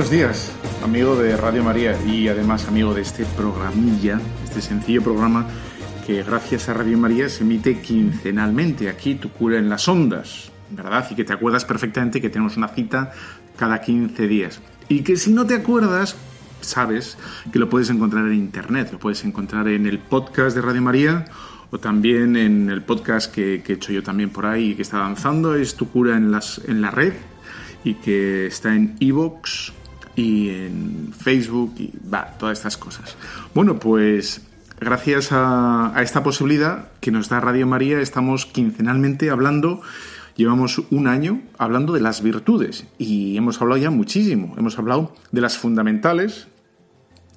Buenos días, amigo de Radio María y además amigo de este programilla, este sencillo programa que gracias a Radio María se emite quincenalmente aquí, Tu cura en las ondas, ¿verdad? Y que te acuerdas perfectamente que tenemos una cita cada 15 días. Y que si no te acuerdas, sabes que lo puedes encontrar en internet, lo puedes encontrar en el podcast de Radio María o también en el podcast que, he hecho yo también por ahí y que está avanzando, es Tu cura en, las, en la red y que está en Evox y en Facebook y todas estas cosas. Bueno, pues gracias a, esta posibilidad que nos da Radio María, estamos quincenalmente hablando, llevamos un año hablando de las virtudes y hemos hablado ya muchísimo, hemos hablado de las fundamentales,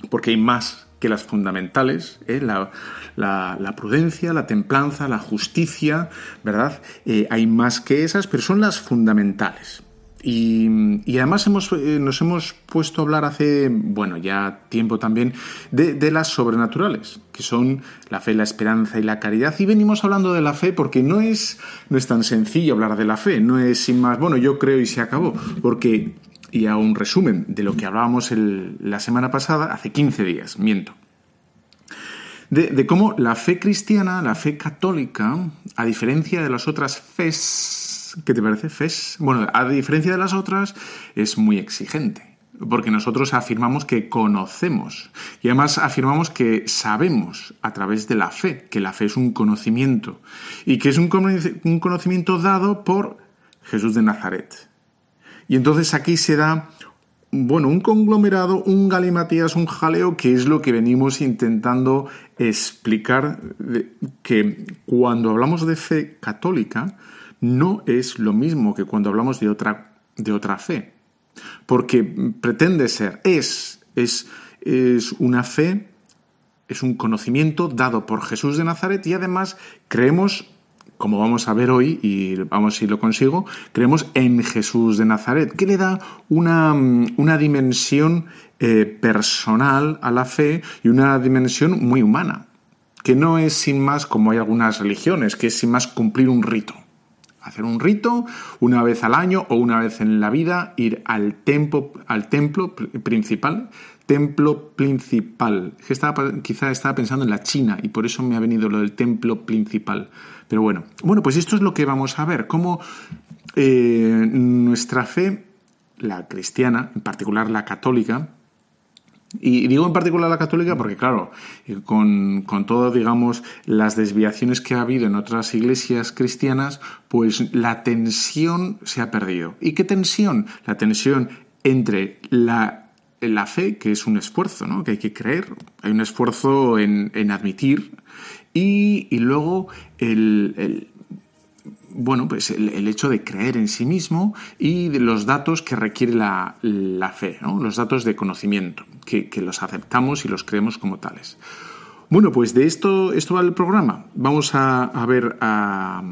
porque hay más que las fundamentales, ¿eh? la, prudencia, la templanza, la justicia, ¿verdad? Eh, hay más que esas, pero son las fundamentales. Y, además eh, nos hemos puesto a hablar hace, bueno, ya tiempo también, de, las sobrenaturales, que son la fe, la esperanza y la caridad. Y venimos hablando de la fe porque no es, no es tan sencillo hablar de la fe, no es sin más, bueno, yo creo y se acabó, porque, y a un resumen de lo que hablábamos la semana pasada, hace 15 días, miento. De, de cómo la fe cristiana, la fe católica, a diferencia de las otras fes, ¿Qué te parece? FES. Bueno, a diferencia de las otras, es muy exigente. Porque nosotros afirmamos que conocemos. Y además afirmamos que sabemos a través de la fe, que la fe es un conocimiento. Y que es un, un conocimiento dado por Jesús de Nazaret. Y entonces aquí se da bueno, un conglomerado, un galimatías, un jaleo, que es lo que venimos intentando explicar, que cuando hablamos de fe católica, no es lo mismo que cuando hablamos de otra, de otra fe. Porque pretende ser, es, es, es una fe, es un conocimiento dado por Jesús de Nazaret y además creemos, como vamos a ver hoy, y vamos si lo consigo, creemos en Jesús de Nazaret, que le da una, una dimensión eh, personal a la fe y una dimensión muy humana, que no es sin más como hay algunas religiones, que es sin más cumplir un rito hacer un rito una vez al año o una vez en la vida, ir al templo, al templo principal, templo principal. Estaba, quizá estaba pensando en la China y por eso me ha venido lo del templo principal. Pero bueno, bueno, pues esto es lo que vamos a ver, cómo eh, nuestra fe, la cristiana, en particular la católica, y digo en particular la católica porque, claro, eh, con, con todas, digamos, las desviaciones que ha habido en otras iglesias cristianas, pues la tensión se ha perdido. ¿Y qué tensión? La tensión entre la, la fe, que es un esfuerzo, ¿no? Que hay que creer, hay un esfuerzo en, en admitir, y, y luego el, el bueno, pues el, hecho de creer en sí mismo y de los datos que requiere la, fe, los datos de conocimiento, que, los aceptamos y los creemos como tales. Bueno, pues de esto, esto va el programa. Vamos a, ver a,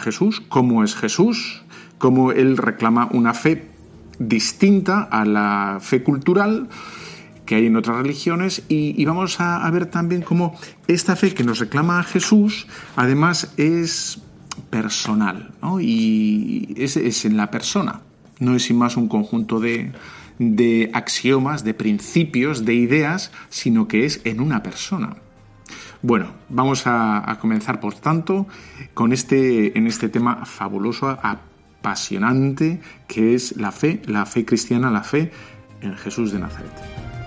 Jesús, cómo es Jesús, cómo él reclama una fe distinta a la fe cultural que hay en otras religiones y, vamos a, a, ver también cómo esta fe que nos reclama Jesús además es personal, ¿no? Y es, es, en la persona, no es sin más un conjunto de, de axiomas, de principios, de ideas, sino que es en una persona. Bueno, vamos a, comenzar, por tanto, con este, en este tema fabuloso, apasionante, que es la fe, la fe cristiana, la fe en Jesús de Nazaret.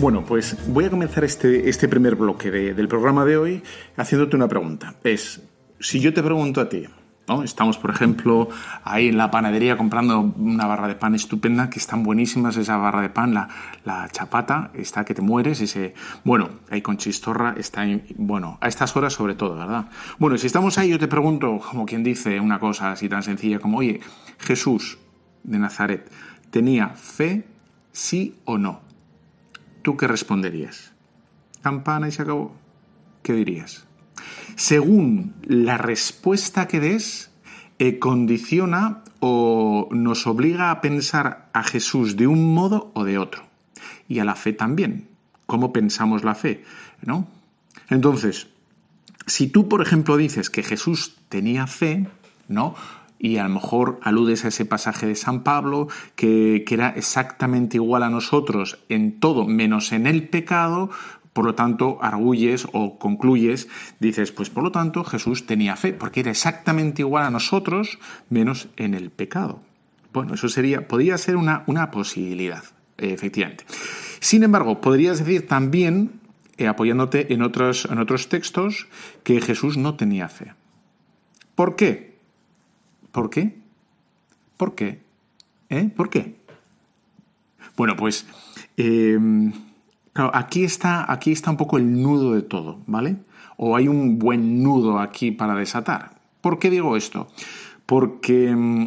Bueno, pues voy a comenzar este, este primer bloque del programa de hoy haciéndote una pregunta. Es, si yo te pregunto a ti, ¿no? Estamos, por ejemplo, ahí en la panadería comprando una barra de pan estupenda, que están buenísimas esa barra de pan, la, la chapata, está que te mueres, ese, bueno, ahí con chistorra, está, bueno, a estas horas sobre todo, ¿verdad? Bueno, si estamos ahí, yo te pregunto, como quien dice una cosa así tan sencilla como, oye, Jesús de Nazaret, ¿tenía fe, sí o no? ¿Tú qué responderías? Campana y se acabó. ¿Qué dirías? Según la respuesta que des, eh, condiciona o nos obliga a pensar a Jesús de un modo o de otro. Y a la fe también. ¿Cómo pensamos la fe? ¿No? Entonces, si tú, por ejemplo, dices que Jesús tenía fe, ¿no? Y a lo mejor aludes a ese pasaje de San Pablo, que, era exactamente igual a nosotros en todo menos en el pecado, por lo tanto, arguyes o concluyes, dices, pues por lo tanto Jesús tenía fe, porque era exactamente igual a nosotros, menos en el pecado. Bueno, eso sería, podría ser una, una posibilidad, efectivamente. Sin embargo, podrías decir también, eh, apoyándote en en otros textos, que Jesús no tenía fe. ¿Por qué? ¿Por qué? ¿Por qué? ¿Eh? ¿Por qué? Bueno, pues em, aquí está, aquí está un poco el nudo de todo, ¿vale? O hay un buen nudo aquí para desatar. ¿Por qué digo esto? Porque em,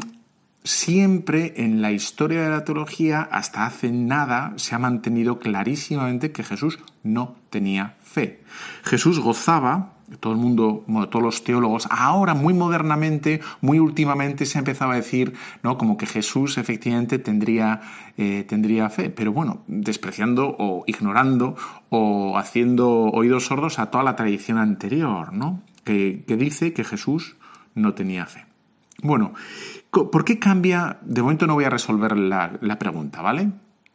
siempre en la historia de la teología, hasta hace nada, se ha mantenido clarísimamente que Jesús no tenía fe. Jesús gozaba todo el mundo, todos los teólogos, ahora muy modernamente, muy últimamente se ha empezado a decir, ¿no? Como que Jesús efectivamente tendría, eh, tendría fe, pero bueno, despreciando o ignorando o haciendo oídos sordos a toda la tradición anterior, ¿no? Que, dice que Jesús no tenía fe. Bueno, ¿por qué cambia? De momento no voy a resolver la pregunta, ¿vale?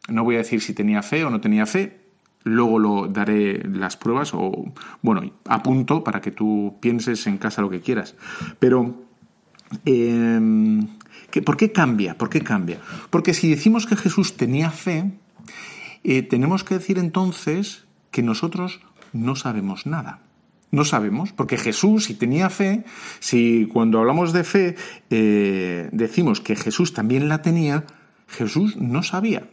No voy a decir si tenía fe o no tenía fe, Luego lo daré las pruebas o, bueno, apunto para que tú pienses en casa lo que quieras. Pero, em, ¿por qué cambia? ¿Por qué cambia? Porque si decimos que Jesús tenía fe, eh, tenemos que decir entonces que nosotros no sabemos nada. No sabemos, porque Jesús, si tenía fe, si cuando hablamos de fe eh, decimos que Jesús también la tenía, Jesús no sabía,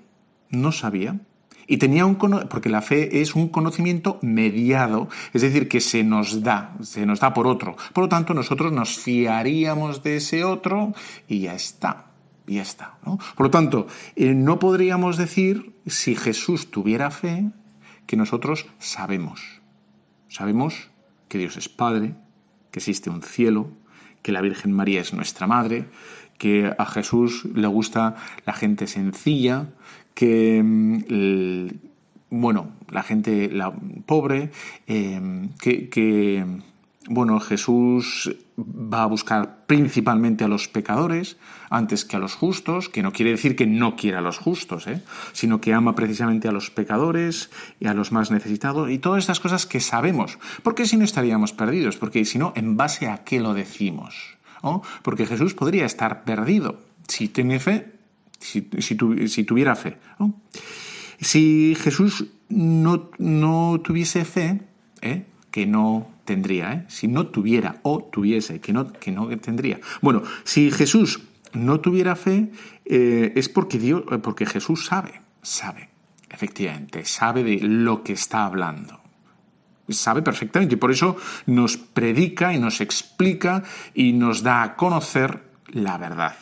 no sabía. Y tenía un porque la fe es un conocimiento mediado, es decir, que se nos da, se nos da por otro. Por lo tanto, nosotros nos fiaríamos de ese otro y ya está. Y ya está. Por lo tanto, eh, no podríamos decir, si Jesús tuviera fe, que nosotros sabemos. Sabemos que Dios es Padre, que existe un cielo, que la Virgen María es nuestra Madre, que a Jesús le gusta la gente sencilla, que mm, bueno, la gente la pobre, em, que, bueno, Jesús va a buscar principalmente a los pecadores antes que a los justos, que no quiere decir que no quiera a los justos, ¿eh? sino que ama precisamente a los pecadores y a los más necesitados y todas estas cosas que sabemos. Porque si no estaríamos perdidos, porque si no, ¿en base a qué lo decimos? Porque Jesús podría estar perdido si tiene fe, si, si, tuviera fe. Si Jesús no, no tuviese fe, ¿eh? que no tendría, ¿eh? si no tuviera o tuviese, que no, que no tendría. Bueno, si Jesús no tuviera fe, eh, es porque, Dios, porque Jesús sabe, sabe, efectivamente, sabe de lo que está hablando. Sabe perfectamente y por eso nos predica y nos explica y nos da a conocer la verdad.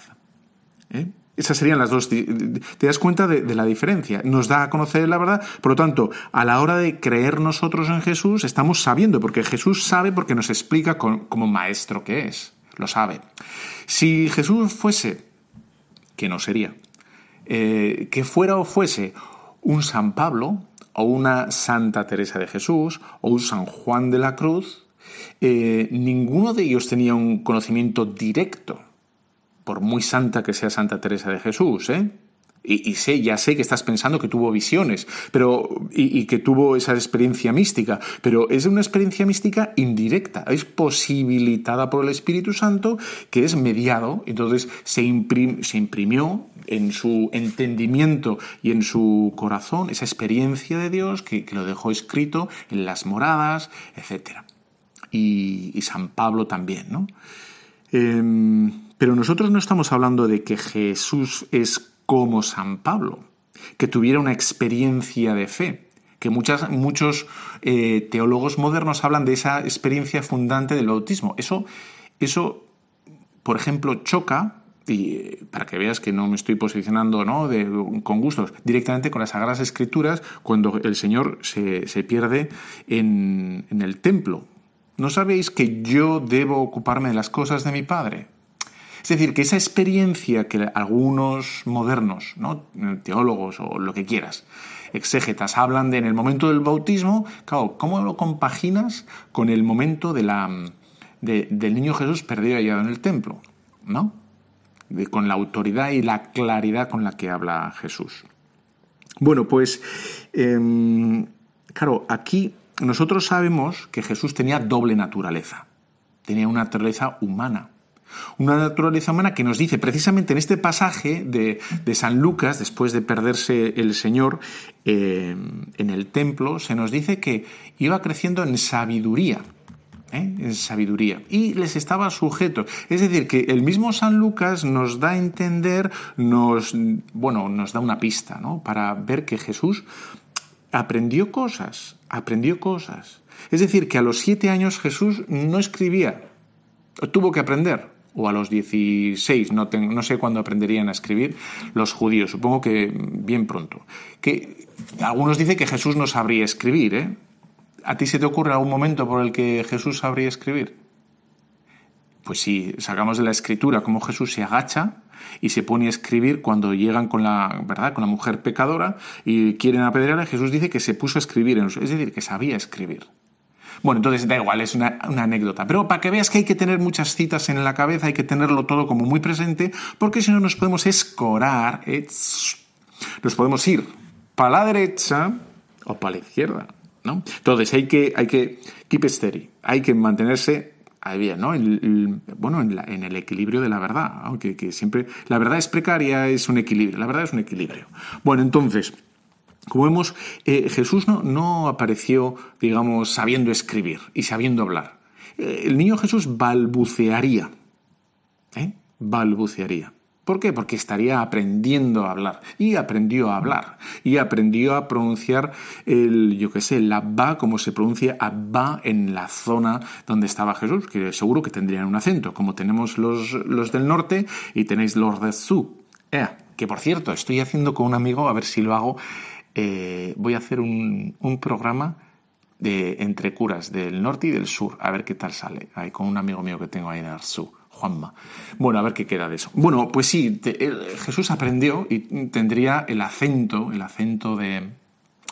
¿Eh? Esas serían las dos. ¿Te das cuenta de, la diferencia? Nos da a conocer la verdad. Por lo tanto, a la hora de creer nosotros en Jesús, estamos sabiendo, porque Jesús sabe porque nos explica como maestro que es. Lo sabe. Si Jesús fuese, que no sería, eh, que fuera o fuese un San Pablo, o una Santa Teresa de Jesús, o un San Juan de la Cruz, eh, ninguno de ellos tenía un conocimiento directo por muy santa que sea Santa Teresa de Jesús, ¿eh? Y, sé, ya sé que estás pensando que tuvo visiones, pero y, que tuvo esa experiencia mística, pero es una experiencia mística indirecta, es posibilitada por el Espíritu Santo, que es mediado, entonces se, imprimió en su entendimiento y en su corazón esa experiencia de Dios que, lo dejó escrito en las moradas, etc. Y, San Pablo también, ¿no? Em, pero nosotros no estamos hablando de que Jesús es como San Pablo, que tuviera una experiencia de fe, que muchos eh, teólogos modernos hablan de esa experiencia fundante del bautismo. Eso, eso por ejemplo, choca y eh, para que veas que no me estoy posicionando ¿no? con gustos, directamente con las Sagradas Escrituras cuando el Señor se, pierde en, en, el templo. ¿No sabéis que yo debo ocuparme de las cosas de mi Padre? Es decir, que esa experiencia que algunos modernos, ¿no? teólogos o lo que quieras, exégetas, hablan de en el momento del bautismo, claro, ¿cómo lo compaginas con el momento de la, del niño Jesús perdido allá en el templo? ¿No? con la autoridad y la claridad con la que habla Jesús. Bueno, pues, em, claro, aquí nosotros sabemos que Jesús tenía doble naturaleza. Tenía una naturaleza humana una naturaleza humana que nos dice precisamente en este pasaje de, San Lucas, después de perderse el Señor eh, en el templo, se nos dice que iba creciendo en sabiduría. ¿eh? en sabiduría y les estaba sujeto. Es decir, que el mismo San Lucas nos da a entender, nos, bueno, nos da una pista ¿no? para ver que Jesús aprendió cosas, aprendió cosas. Es decir, que a los siete años Jesús no escribía, tuvo que aprender o a los 16, no, no sé cuándo aprenderían a escribir los judíos, supongo que bien pronto. Que algunos dicen que Jesús no sabría escribir, ¿eh? ¿A ti se te ocurre algún momento por el que Jesús sabría escribir? Pues si sacamos de la escritura cómo Jesús se agacha y se pone a escribir cuando llegan con la, ¿verdad? con la mujer pecadora y quieren apedrearla, Jesús dice que se puso a escribir, es decir, que sabía escribir. Bueno, entonces da igual, es una, anécdota. Pero para que veas que hay que tener muchas citas en la cabeza, hay que tenerlo todo como muy presente, porque si no nos podemos escorar, nos podemos ir para la derecha o para la izquierda. ¿no? Entonces hay que, hay que keep steady, hay que mantenerse ahí bien, ¿no? bueno, en, el equilibrio de la verdad, aunque que siempre la verdad es precaria, es un equilibrio, la verdad es un equilibrio. Bueno, entonces, como vemos, eh, Jesús no, apareció, digamos, sabiendo escribir y sabiendo hablar. Eh, el niño Jesús balbucearía, ¿eh? balbucearía. ¿Por qué? Porque estaría aprendiendo a hablar. Y aprendió a hablar. Y aprendió a pronunciar el, yo qué sé, la ba, como se pronuncia abba en la zona donde estaba Jesús, que seguro que tendrían un acento, como tenemos los, los del norte y tenéis los de su. Eh, que por cierto, estoy haciendo con un amigo, a ver si lo hago, eh, voy a hacer un, un programa de, entre curas del norte y del sur, a ver qué tal sale. Ahí con un amigo mío que tengo ahí en sur. Juanma. Bueno, a ver qué queda de eso. Bueno, pues sí, Jesús aprendió y tendría el acento, el acento de,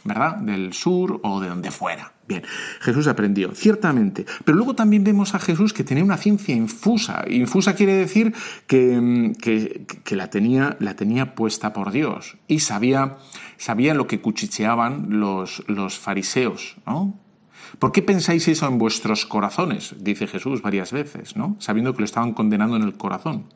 ¿verdad? Del sur o de donde fuera. Bien, Jesús aprendió, ciertamente. Pero luego también vemos a Jesús que tenía una ciencia infusa. Infusa quiere decir que, que, la, tenía, la tenía puesta por Dios y sabía, sabía lo que cuchicheaban los, los fariseos, ¿no? ¿Por qué pensáis eso en vuestros corazones? Dice Jesús varias veces, ¿no? Sabiendo que lo estaban condenando en el corazón.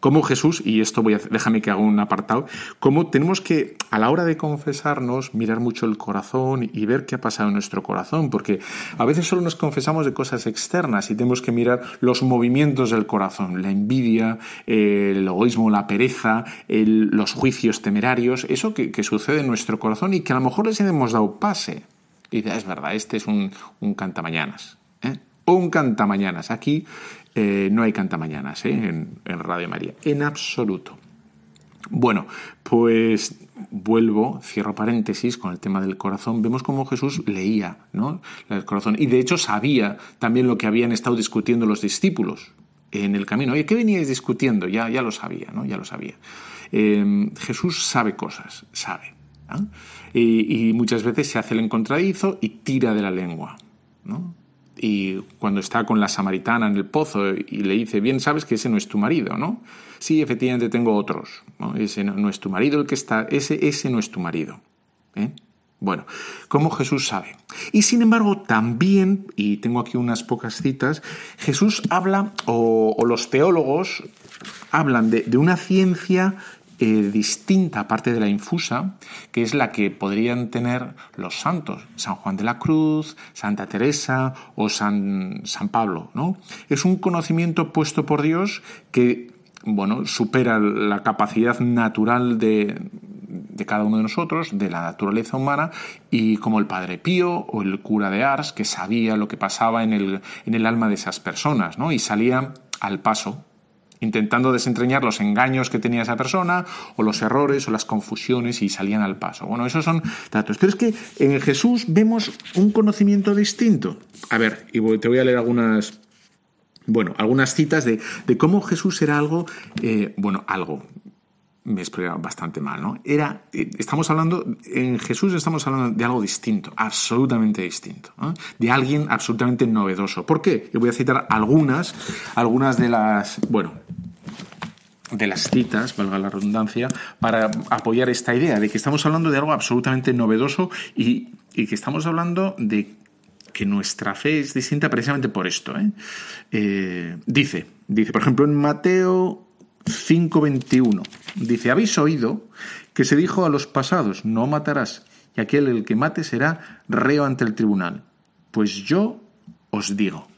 Como Jesús, y esto voy a, déjame que haga un apartado, cómo tenemos que, a la hora de confesarnos, mirar mucho el corazón y ver qué ha pasado en nuestro corazón, porque a veces solo nos confesamos de cosas externas y tenemos que mirar los movimientos del corazón, la envidia, el egoísmo, la pereza, los juicios temerarios, eso que, sucede en nuestro corazón y que a lo mejor les hemos dado pase. Y dice, es verdad, este es un, un cantamañanas. ¿eh? Un cantamañanas. Aquí eh, no hay cantamañanas ¿eh? en, en Radio María, en absoluto. Bueno, pues vuelvo, cierro paréntesis con el tema del corazón. Vemos cómo Jesús leía ¿no? el corazón y de hecho sabía también lo que habían estado discutiendo los discípulos en el camino. Oye, ¿qué veníais discutiendo? Ya, ya lo sabía, ¿no? Ya lo sabía. Eh, Jesús sabe cosas, sabe. Y, y, muchas veces se hace el encontradizo y tira de la lengua. ¿no? Y cuando está con la samaritana en el pozo y le dice, bien sabes que ese no es tu marido, ¿no? Sí, efectivamente tengo otros. Ese no, es tu marido el que está, ese, ese no es tu marido. ¿eh? Bueno, como Jesús sabe. Y sin embargo, también, y tengo aquí unas pocas citas, Jesús habla, o, los teólogos hablan de una ciencia eh, distinta, aparte de la infusa, que es la que podrían tener los santos, San Juan de la Cruz, Santa Teresa o San, San Pablo. ¿no? Es un conocimiento puesto por Dios que bueno, supera la capacidad natural de, de, cada uno de nosotros, de la naturaleza humana, y como el Padre Pío o el cura de Ars, que sabía lo que pasaba en el, en el alma de esas personas, ¿no? y salía al paso intentando desentrañar los engaños que tenía esa persona o los errores o las confusiones y salían al paso. Bueno, esos son datos. Pero es que en Jesús vemos un conocimiento distinto. A ver, y te voy a leer algunas, bueno, algunas citas de, cómo Jesús era algo, eh, bueno, algo, me explica bastante mal, ¿no? Era, eh, estamos hablando, en Jesús estamos hablando de algo distinto, absolutamente distinto, de alguien absolutamente novedoso. ¿Por qué? Yo voy a citar algunas, algunas de las, bueno, de las citas, valga la redundancia, para apoyar esta idea de que estamos hablando de algo absolutamente novedoso y, que estamos hablando de que nuestra fe es distinta precisamente por esto. ¿eh? Eh, dice, dice, por ejemplo, en Mateo 5.21. Dice, habéis oído que se dijo a los pasados, no matarás, y aquel el que mate será reo ante el tribunal. Pues yo os digo.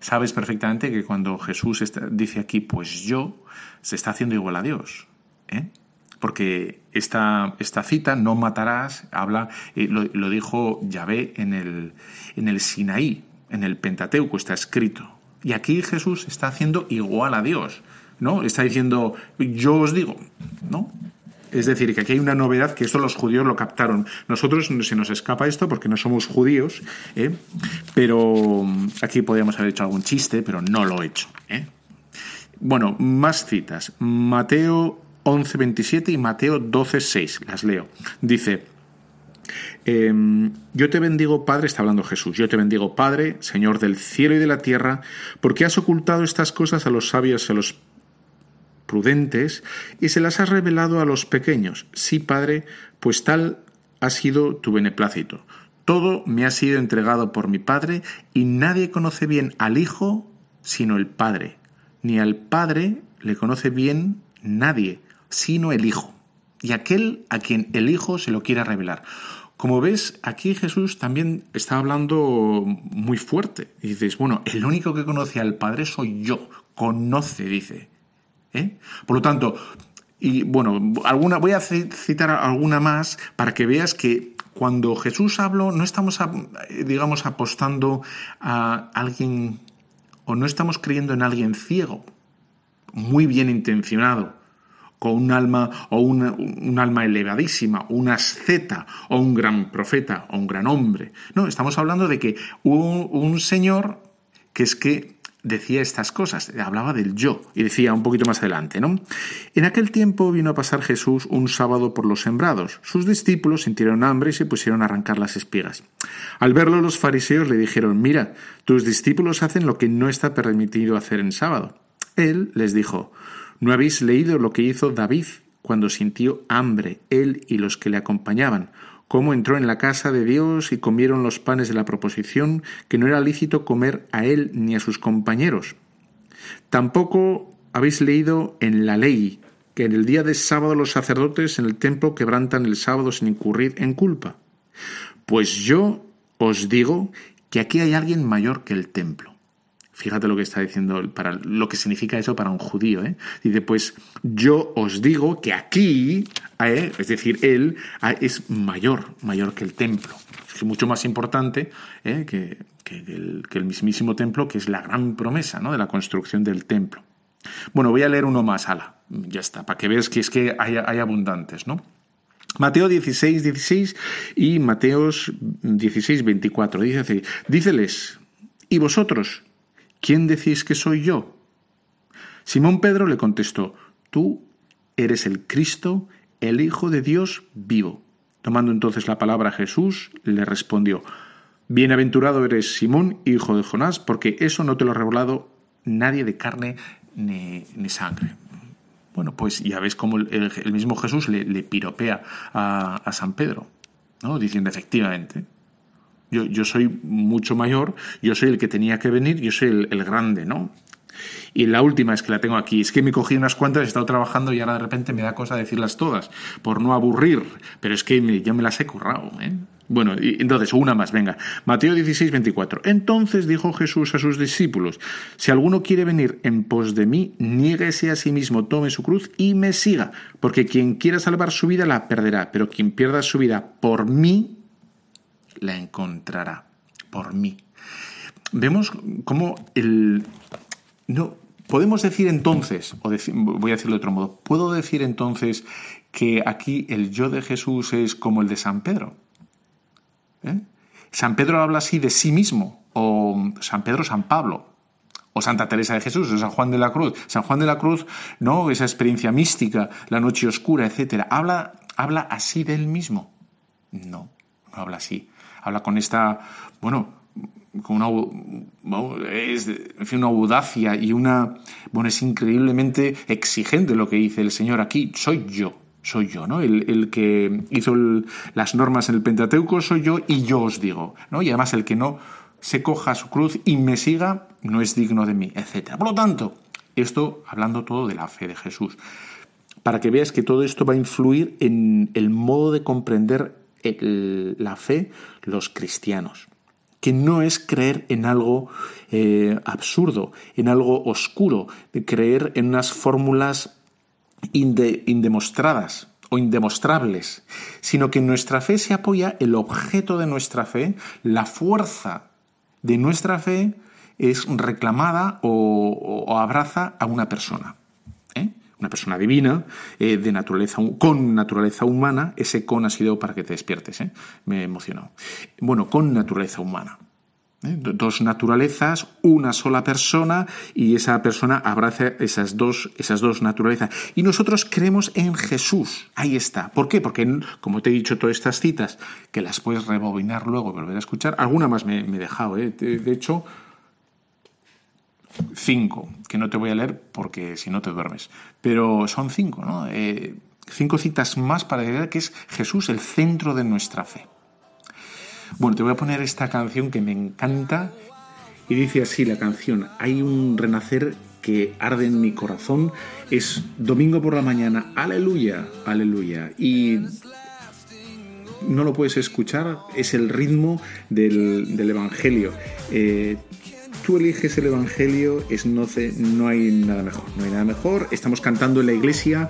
Sabes perfectamente que cuando Jesús dice aquí, pues yo, se está haciendo igual a Dios. ¿eh? Porque esta, esta, cita, no matarás, habla, eh, lo, dijo Yahvé en el, en el Sinaí, en el Pentateuco está escrito. Y aquí Jesús está haciendo igual a Dios. ¿No? Está diciendo, yo os digo, ¿no? Es decir, que aquí hay una novedad que esto los judíos lo captaron. Nosotros se nos escapa esto porque no somos judíos, ¿eh? pero aquí podríamos haber hecho algún chiste, pero no lo he hecho. ¿eh? Bueno, más citas. Mateo 11.27 y Mateo 12.6. Las leo. Dice, em, yo te bendigo, Padre, está hablando Jesús, yo te bendigo, Padre, Señor del cielo y de la tierra, porque has ocultado estas cosas a los sabios a los prudentes y se las has revelado a los pequeños. Sí, Padre, pues tal ha sido tu beneplácito. Todo me ha sido entregado por mi Padre y nadie conoce bien al Hijo sino el Padre, ni al Padre le conoce bien nadie sino el Hijo, y aquel a quien el Hijo se lo quiera revelar. Como ves, aquí Jesús también está hablando muy fuerte. Y dices, bueno, el único que conoce al Padre soy yo. Conoce, dice. ¿Eh? Por lo tanto, y bueno, voy a citar alguna más para que veas que cuando Jesús habló, no estamos, digamos, apostando a alguien o no estamos creyendo en alguien ciego, muy bien intencionado, con un alma o un alma elevadísima, una asceta o un gran profeta o un gran hombre. No, estamos hablando de que hubo un señor que es que decía estas cosas, hablaba del yo, y decía un poquito más adelante, ¿no? En aquel tiempo vino a pasar Jesús un sábado por los sembrados. Sus discípulos sintieron hambre y se pusieron a arrancar las espigas. Al verlo los fariseos le dijeron, mira, tus discípulos hacen lo que no está permitido hacer en sábado. Él les dijo, ¿no habéis leído lo que hizo David cuando sintió hambre, él y los que le acompañaban? Cómo entró en la casa de Dios y comieron los panes de la proposición que no era lícito comer a él ni a sus compañeros. Tampoco habéis leído en la ley que en el día de sábado los sacerdotes en el templo quebrantan el sábado sin incurrir en culpa. Pues yo os digo que aquí hay alguien mayor que el templo. Fíjate lo que está diciendo, para lo que significa eso para un judío. ¿eh? Dice, pues yo os digo que aquí, ¿eh? es decir, él ah, es mayor, mayor que el templo. Es mucho más importante ¿eh? que, el, mismísimo templo, que es la gran promesa ¿no? de la construcción del templo. Bueno, voy a leer uno más, ala, ya está, para que veas que es que hay, hay abundantes, ¿no? Mateo 16, 16 y Mateos 16, 24. Dice díceles, ¿y vosotros ¿Quién decís que soy yo? Simón Pedro le contestó, Tú eres el Cristo, el Hijo de Dios vivo. Tomando entonces la palabra Jesús, le respondió, Bienaventurado eres Simón, hijo de Jonás, porque eso no te lo ha revelado nadie de carne ni, sangre. Bueno, pues ya ves cómo el, mismo Jesús le, piropea a, a, San Pedro, ¿no? diciendo efectivamente, yo, soy mucho mayor, yo soy el que tenía que venir, yo soy el, grande, ¿no? Y la última es que la tengo aquí. Es que me cogí unas cuantas, he estado trabajando y ahora de repente me da cosa decirlas todas, por no aburrir. Pero es que ya me las he currado. ¿eh? Bueno, entonces, una más, venga. Mateo 16, 24. Entonces dijo Jesús a sus discípulos, si alguno quiere venir en pos de mí, niéguese a sí mismo, tome su cruz y me siga, porque quien quiera salvar su vida la perderá, pero quien pierda su vida por mí, la encontrará por mí. Vemos cómo el... No, podemos decir entonces, o voy a decirlo de otro modo, ¿puedo decir entonces que aquí el yo de Jesús es como el de San Pedro? ¿Eh? San Pedro habla así de sí mismo, o San Pedro, San Pablo, o Santa Teresa de Jesús, o San Juan de la Cruz. San Juan de la Cruz, no, esa experiencia mística, la noche oscura, etcétera. ¿Habla, habla así de él mismo? No, no habla así habla con esta, bueno, con una, es, en fin, una audacia y una, bueno, es increíblemente exigente lo que dice el Señor aquí, soy yo, soy yo, ¿no? El, que hizo las normas en el Pentateuco soy yo y yo os digo, ¿no? Y además el que no se coja su cruz y me siga no es digno de mí, etc. Por lo tanto, esto hablando todo de la fe de Jesús, para que veas que todo esto va a influir en el modo de comprender la fe los cristianos, que no es creer en algo eh, absurdo, en algo oscuro, de creer en unas fórmulas indemostradas o indemostrables, sino que en nuestra fe se apoya el objeto de nuestra fe, la fuerza de nuestra fe es reclamada o abraza a una persona una persona divina, eh, de naturaleza, con naturaleza humana, ese con ha sido para que te despiertes, ¿eh? me emocionó. Bueno, con naturaleza humana. ¿eh? Dos naturalezas, una sola persona, y esa persona abraza esas dos, esas dos naturalezas. Y nosotros creemos en Jesús. Ahí está. ¿Por qué? Porque, como te he dicho, todas estas citas, que las puedes rebobinar luego y volver a escuchar, alguna más me, he dejado. De hecho, cinco, que no te voy a leer porque si no te duermes, pero son cinco, ¿no? Eh, cinco citas más para decir que es Jesús el centro de nuestra fe. Bueno, te voy a poner esta canción que me encanta y dice así la canción, hay un renacer que arde en mi corazón, es domingo por la mañana, aleluya, aleluya, y no lo puedes escuchar, es el ritmo del, Evangelio. Eh, tú eliges el Evangelio, es no, no hay nada mejor. No hay nada mejor. Estamos cantando en la iglesia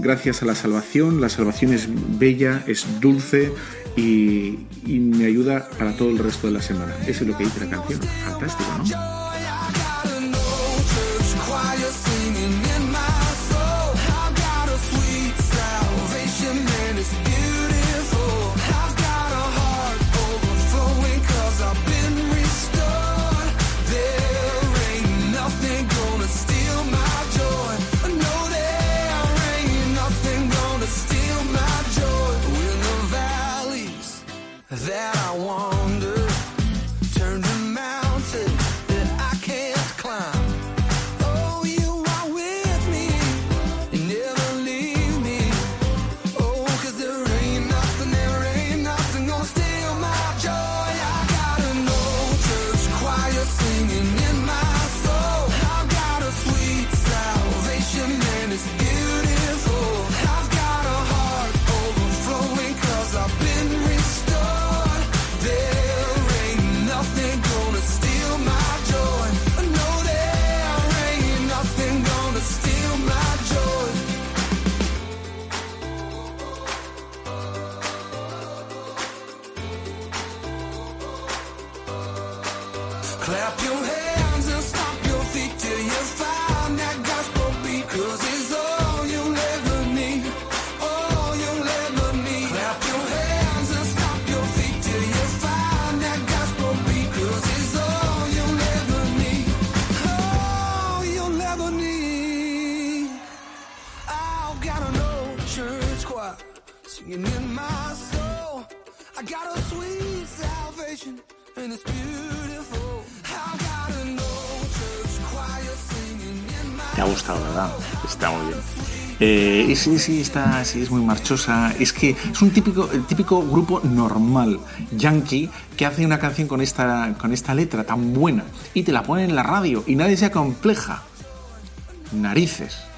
gracias a la salvación. La salvación es bella, es dulce y, y me ayuda para todo el resto de la semana. Eso es lo que dice la canción. Fantástico, ¿no? Sí, sí, está, sí, es muy marchosa. Es que es un típico, el típico grupo normal, yankee, que hace una canción con esta, con esta letra tan buena y te la pone en la radio y nadie se acompleja. Narices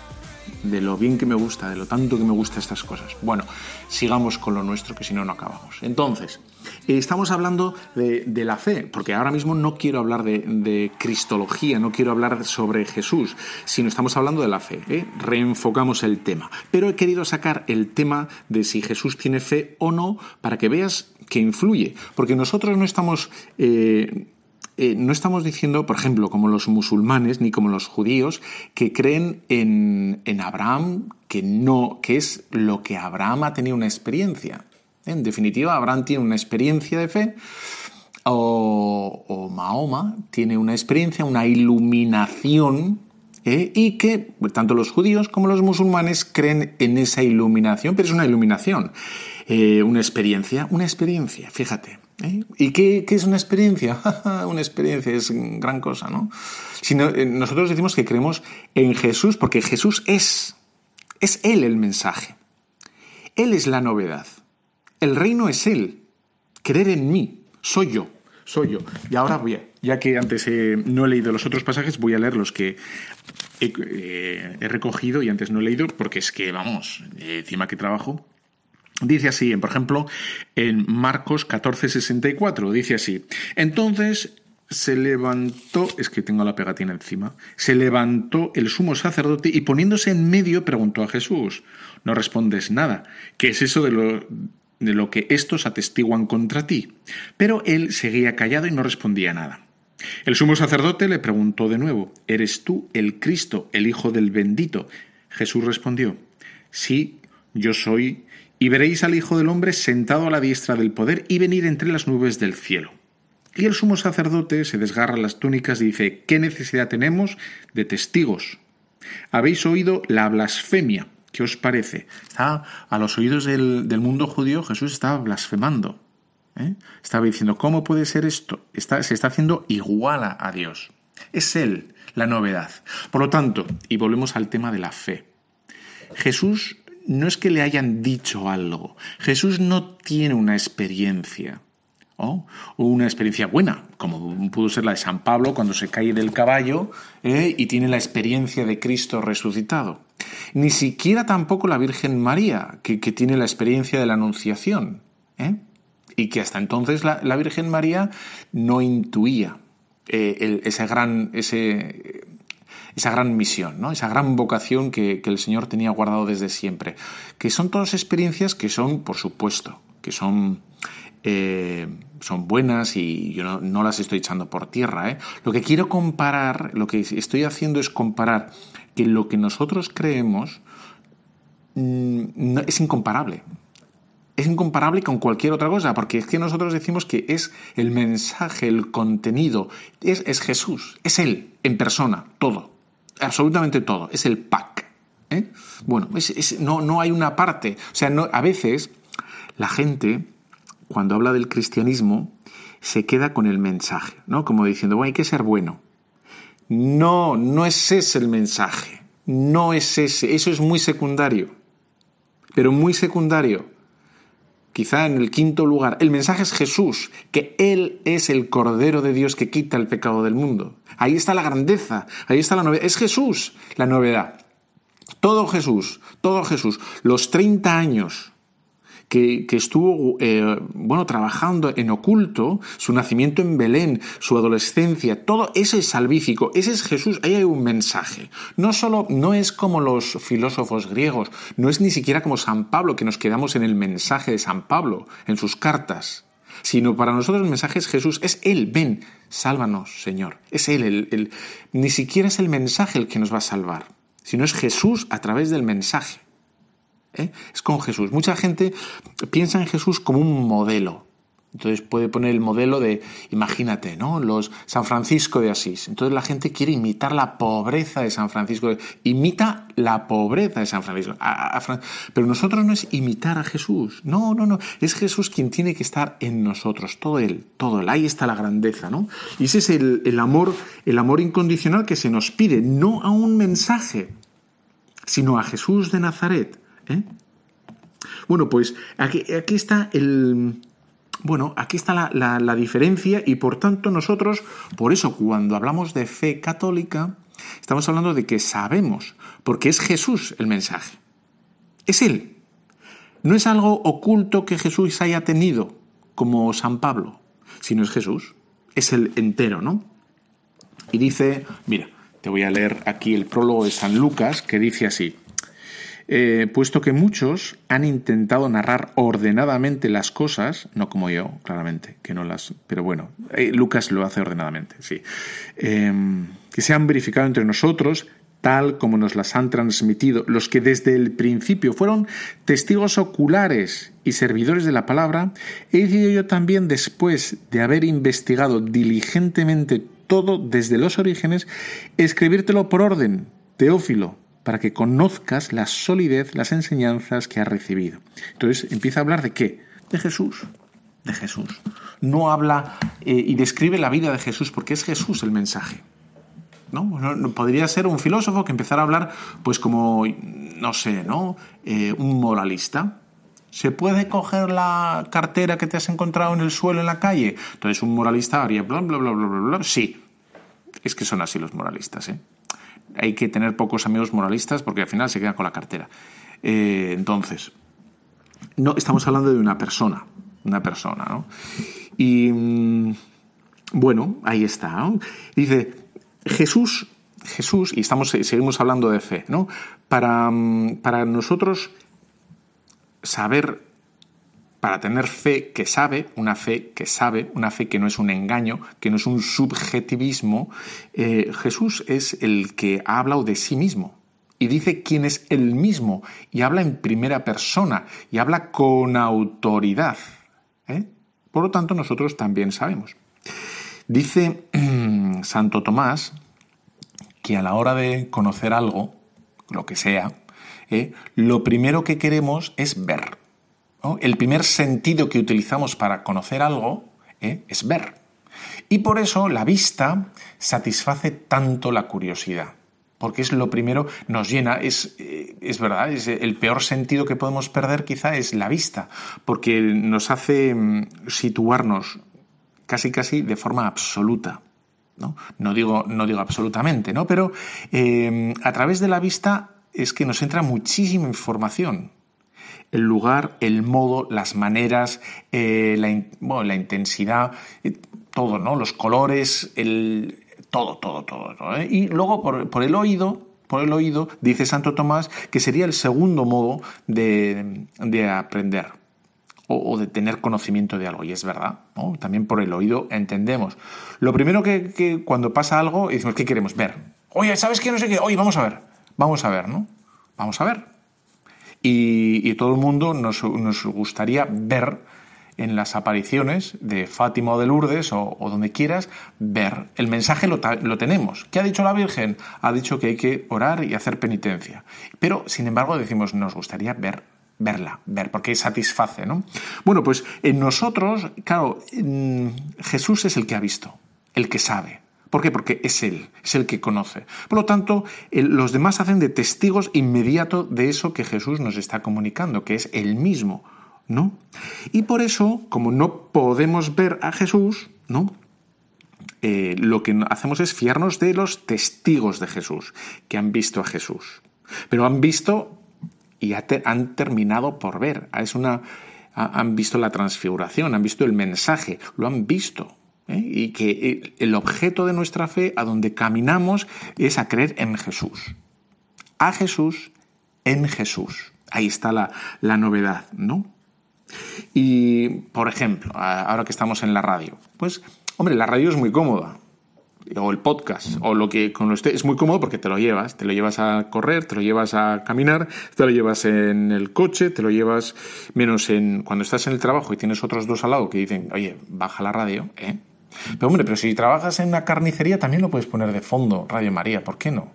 de lo bien que me gusta, de lo tanto que me gustan estas cosas. Bueno, sigamos con lo nuestro, que si no, no acabamos. Entonces, eh, estamos hablando de, la fe, porque ahora mismo no quiero hablar de, cristología, no quiero hablar sobre Jesús, sino estamos hablando de la fe. ¿eh? Reenfocamos el tema. Pero he querido sacar el tema de si Jesús tiene fe o no, para que veas que influye, porque nosotros no estamos... Eh, eh, no estamos diciendo, por ejemplo, como los musulmanes ni como los judíos, que creen en, Abraham, que no, que es lo que Abraham ha tenido una experiencia. En definitiva, Abraham tiene una experiencia de fe, o, Mahoma tiene una experiencia, una iluminación, ¿eh? y que tanto los judíos como los musulmanes creen en esa iluminación, pero es una iluminación, eh, una experiencia, una experiencia, fíjate. ¿Eh? ¿Y qué, es una experiencia? una experiencia es gran cosa, ¿no? Eh, nosotros decimos que creemos en Jesús porque Jesús es, es Él el mensaje. Él es la novedad. El reino es Él. Creer en mí. Soy yo. Soy yo. Y ahora voy a, ya que antes eh, no he leído los otros pasajes, voy a leer los que he, he, recogido y antes no he leído porque es que, vamos, encima que trabajo, Dice así, por ejemplo, en Marcos 14:64, dice así, entonces se levantó, es que tengo la pegatina encima, se levantó el sumo sacerdote y poniéndose en medio preguntó a Jesús, no respondes nada, ¿qué es eso de lo, de lo que estos atestiguan contra ti? Pero él seguía callado y no respondía nada. El sumo sacerdote le preguntó de nuevo, ¿eres tú el Cristo, el Hijo del bendito? Jesús respondió, sí, yo soy y veréis al Hijo del Hombre sentado a la diestra del poder y venir entre las nubes del cielo. Y el sumo sacerdote se desgarra las túnicas y dice, ¿qué necesidad tenemos de testigos? Habéis oído la blasfemia. ¿Qué os parece? A los oídos del, mundo judío, Jesús estaba blasfemando. ¿eh? Estaba diciendo, ¿cómo puede ser esto? Está, se está haciendo igual a Dios. Es Él la novedad. Por lo tanto, y volvemos al tema de la fe. Jesús no es que le hayan dicho algo. Jesús no tiene una experiencia. o una experiencia buena, como pudo ser la de San Pablo cuando se cae del caballo ¿eh? y tiene la experiencia de Cristo resucitado. Ni siquiera tampoco la Virgen María, que, tiene la experiencia de la Anunciación. ¿eh? Y que hasta entonces la, Virgen María no intuía. eh, ese gran, ese, esa gran misión, ¿no? esa gran vocación que, el Señor tenía guardado desde siempre. Que son todas experiencias que son, por supuesto, que son, eh, son buenas y yo no, las estoy echando por tierra. ¿eh? Lo que quiero comparar, lo que estoy haciendo es comparar que lo que nosotros creemos mm, es incomparable es incomparable con cualquier otra cosa, porque es que nosotros decimos que es el mensaje, el contenido, es, es Jesús, es Él en persona, todo absolutamente todo, es el pack. ¿eh? Bueno, no, no, hay una parte, o sea, a veces la gente, cuando habla del cristianismo, se queda con el mensaje, ¿no? Como diciendo, bueno, hay que ser bueno. No, no es ese el mensaje, no es ese, eso es muy secundario, pero muy secundario quizá en el quinto lugar, el mensaje es Jesús, que Él es el Cordero de Dios que quita el pecado del mundo. Ahí está la grandeza, ahí está la novedad. Es Jesús la novedad. Todo Jesús, todo Jesús. Los 30 años que, estuvo eh, bueno, trabajando en oculto, su nacimiento en Belén, su adolescencia, todo ese es salvífico, ese es Jesús, ahí hay un mensaje. No solo, no es como los filósofos griegos, no es ni siquiera como San Pablo, que nos quedamos en el mensaje de San Pablo, en sus cartas sino para nosotros el mensaje es Jesús, es Él, ven, sálvanos, Señor. Es Él, el, ni siquiera es el mensaje el que nos va a salvar, sino es Jesús a través del mensaje. ¿Eh? Es con Jesús. Mucha gente piensa en Jesús como un modelo. Entonces puede poner el modelo de, imagínate, ¿no? Los San Francisco de Asís. Entonces la gente quiere imitar la pobreza de San Francisco. Imita la pobreza de San Francisco. Pero nosotros no es imitar a Jesús. No, no, no. Es Jesús quien tiene que estar en nosotros. Todo él, todo él. Ahí está la grandeza, ¿no? Y ese es el, amor, el amor incondicional que se nos pide. No a un mensaje, sino a Jesús de Nazaret. ¿Eh? Bueno, pues aquí, está el... Bueno, aquí está la, la, diferencia y por tanto nosotros, por eso cuando hablamos de fe católica, estamos hablando de que sabemos, porque es Jesús el mensaje. Es Él. No es algo oculto que Jesús haya tenido, como San Pablo, sino es Jesús. Es el entero, ¿no? Y dice, mira, te voy a leer aquí el prólogo de San Lucas, que dice así. Eh, puesto que muchos han intentado narrar ordenadamente las cosas, no como yo, claramente, que no las. Pero bueno, eh, Lucas lo hace ordenadamente, sí. Em, que se han verificado entre nosotros, tal como nos las han transmitido los que desde el principio fueron testigos oculares y servidores de la palabra, he decidido yo también, después de haber investigado diligentemente todo desde los orígenes, escribírtelo por orden, Teófilo, para que conozcas la solidez, las enseñanzas que has recibido. Entonces empieza a hablar de qué? De Jesús. De Jesús. No habla eh, y describe la vida de Jesús porque es Jesús el mensaje. ¿no? Podría ser un filósofo que empezara a hablar, pues como, no sé, ¿no? Eh, un moralista. ¿Se puede coger la cartera que te has encontrado en el suelo en la calle? Entonces un moralista haría bla, bla, bla, bla, bla, bla. Sí. Es que son así los moralistas, ¿eh? Hay que tener pocos amigos moralistas porque al final se quedan con la cartera. Eh, entonces, no estamos hablando de una persona, una persona, ¿no? Y mm, bueno, ahí está, Dice, Jesús, Jesús, y estamos, seguimos hablando de fe, ¿no? Para, mm, para nosotros saber para tener fe que sabe, una fe que sabe, una fe que no es un engaño, que no es un subjetivismo, eh, Jesús es el que ha hablado de sí mismo y dice quién es él mismo y habla en primera persona y habla con autoridad. ¿eh? Por lo tanto, nosotros también sabemos. Dice Santo Tomás que a la hora de conocer algo, lo que sea, ¿eh? lo primero que queremos es ver. El primer sentido que utilizamos para conocer algo ¿eh? es ver. Y por eso la vista satisface tanto la curiosidad, porque es lo primero, nos llena, es, eh, es verdad, es el peor sentido que podemos perder quizá es la vista, porque nos hace mm, situarnos casi casi de forma absoluta. No, no, digo, no digo absolutamente, ¿no? pero eh, a través de la vista es que nos entra muchísima información el lugar, el modo, las maneras, eh, la, intensidad. Eh, todo, ¿no? Los colores, el, todo, todo, todo. ¿eh? Y luego por, el oído, por el oído, dice Santo Tomás que sería el segundo modo de, aprender o, de tener conocimiento de algo. Y es verdad, ¿no? También por el oído entendemos. Lo primero que, cuando pasa algo, decimos, ¿qué queremos? Ver. Oye, ¿sabes qué? No sé qué. Oye, vamos a ver. Vamos a ver, ¿no? Vamos a ver. Y, todo el mundo nos, gustaría ver en las apariciones de Fátima o de Lourdes o, donde quieras ver. El mensaje lo, tenemos. ¿Qué ha dicho la Virgen? Ha dicho que hay que orar y hacer penitencia. Pero, sin embargo, decimos, nos gustaría ver verla, ver, porque satisface, ¿no? Bueno, pues en nosotros, claro, Jesús es el que ha visto, el que sabe. ¿Por qué? Porque es Él, es el que conoce. Por lo tanto, los demás hacen de testigos inmediato de eso que Jesús nos está comunicando, que es Él mismo. ¿no? Y por eso, como no podemos ver a Jesús, ¿no? Eh, lo que hacemos es fiarnos de los testigos de Jesús, que han visto a Jesús. Pero han visto y han terminado por ver. Es una, han visto la transfiguración, han visto el mensaje, lo han visto. ¿Eh? Y que el objeto de nuestra fe, a donde caminamos, es a creer en Jesús. A Jesús, en Jesús. Ahí está la, la novedad, ¿no? Y, por ejemplo, ahora que estamos en la radio, pues, hombre, la radio es muy cómoda. O el podcast, o lo que con usted es muy cómodo porque te lo llevas, te lo llevas a correr, te lo llevas a caminar, te lo llevas en el coche, te lo llevas menos en cuando estás en el trabajo y tienes otros dos al lado que dicen, oye, baja la radio, ¿eh? Pero hombre, pero si trabajas en una carnicería también lo puedes poner de fondo, Radio María, ¿por qué no?